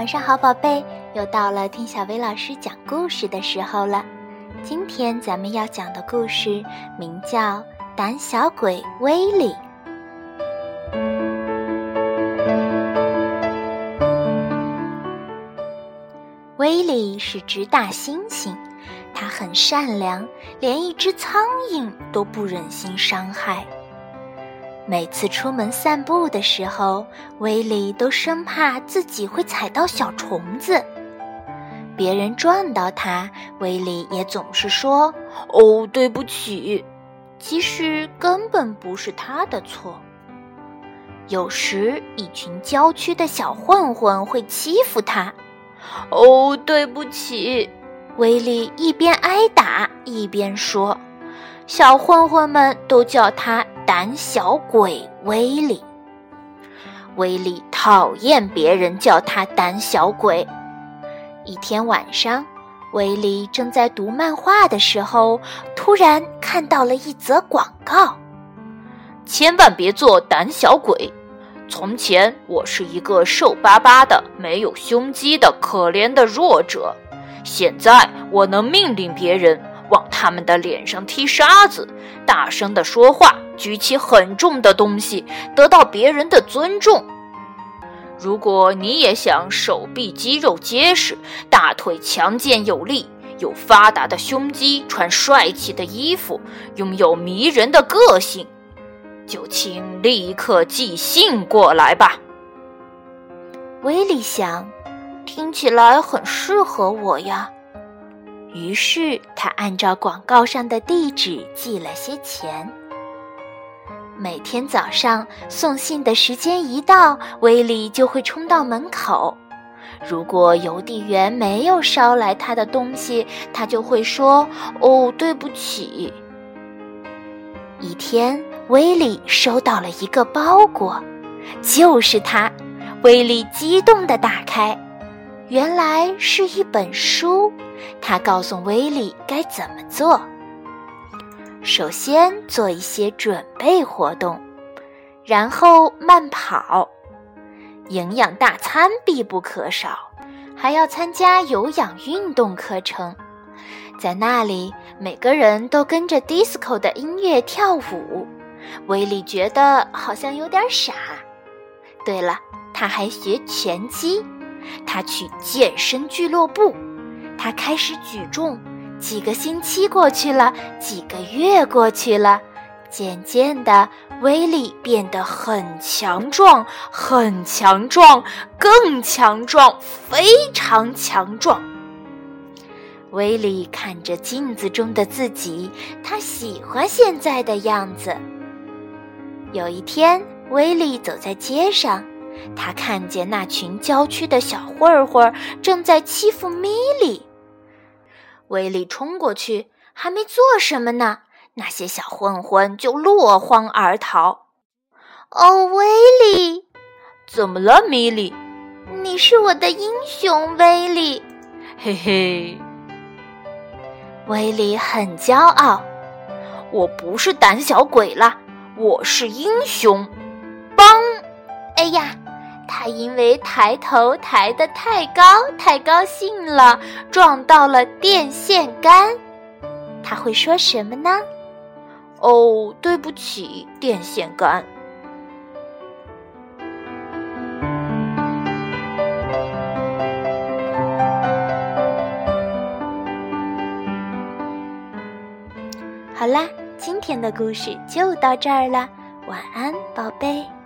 晚上好，宝贝！又到了听小薇老师讲故事的时候了。今天咱们要讲的故事名叫《胆小鬼威利》。威利是只大猩猩，它很善良，连一只苍蝇都不忍心伤害。每次出门散步的时候，威利都生怕自己会踩到小虫子。别人撞到他，威利也总是说：“哦，对不起。”其实根本不是他的错。有时，一群郊区的小混混会欺负他。“哦，对不起。”威利一边挨打一边说。小混混们都叫他。胆小鬼威利，威利讨厌别人叫他胆小鬼。一天晚上，威利正在读漫画的时候，突然看到了一则广告：“千万别做胆小鬼！从前我是一个瘦巴巴的、没有胸肌的可怜的弱者，现在我能命令别人。”往他们的脸上踢沙子，大声的说话，举起很重的东西，得到别人的尊重。如果你也想手臂肌肉结实，大腿强健有力，有发达的胸肌，穿帅气的衣服，拥有迷人的个性，就请立刻寄信过来吧。威利想，听起来很适合我呀。于是他按照广告上的地址寄了些钱。每天早上送信的时间一到，威利就会冲到门口。如果邮递员没有捎来他的东西，他就会说：“哦，对不起。”一天，威利收到了一个包裹，就是他。威利激动地打开，原来是一本书。他告诉威利该怎么做。首先做一些准备活动，然后慢跑，营养大餐必不可少，还要参加有氧运动课程。在那里，每个人都跟着 disco 的音乐跳舞。威利觉得好像有点傻。对了，他还学拳击，他去健身俱乐部。他开始举重，几个星期过去了，几个月过去了，渐渐的，威力变得很强壮，很强壮，更强壮，非常强壮。威力看着镜子中的自己，他喜欢现在的样子。有一天，威力走在街上。他看见那群郊区的小混混正在欺负米莉。威利冲过去，还没做什么呢，那些小混混就落荒而逃。哦，威利，怎么了，米莉？你是我的英雄，威利。嘿嘿，威利很骄傲。我不是胆小鬼了，我是英雄。帮，哎呀！他因为抬头抬得太高，太高兴了，撞到了电线杆。他会说什么呢？哦，对不起，电线杆。好啦，今天的故事就到这儿了，晚安，宝贝，那。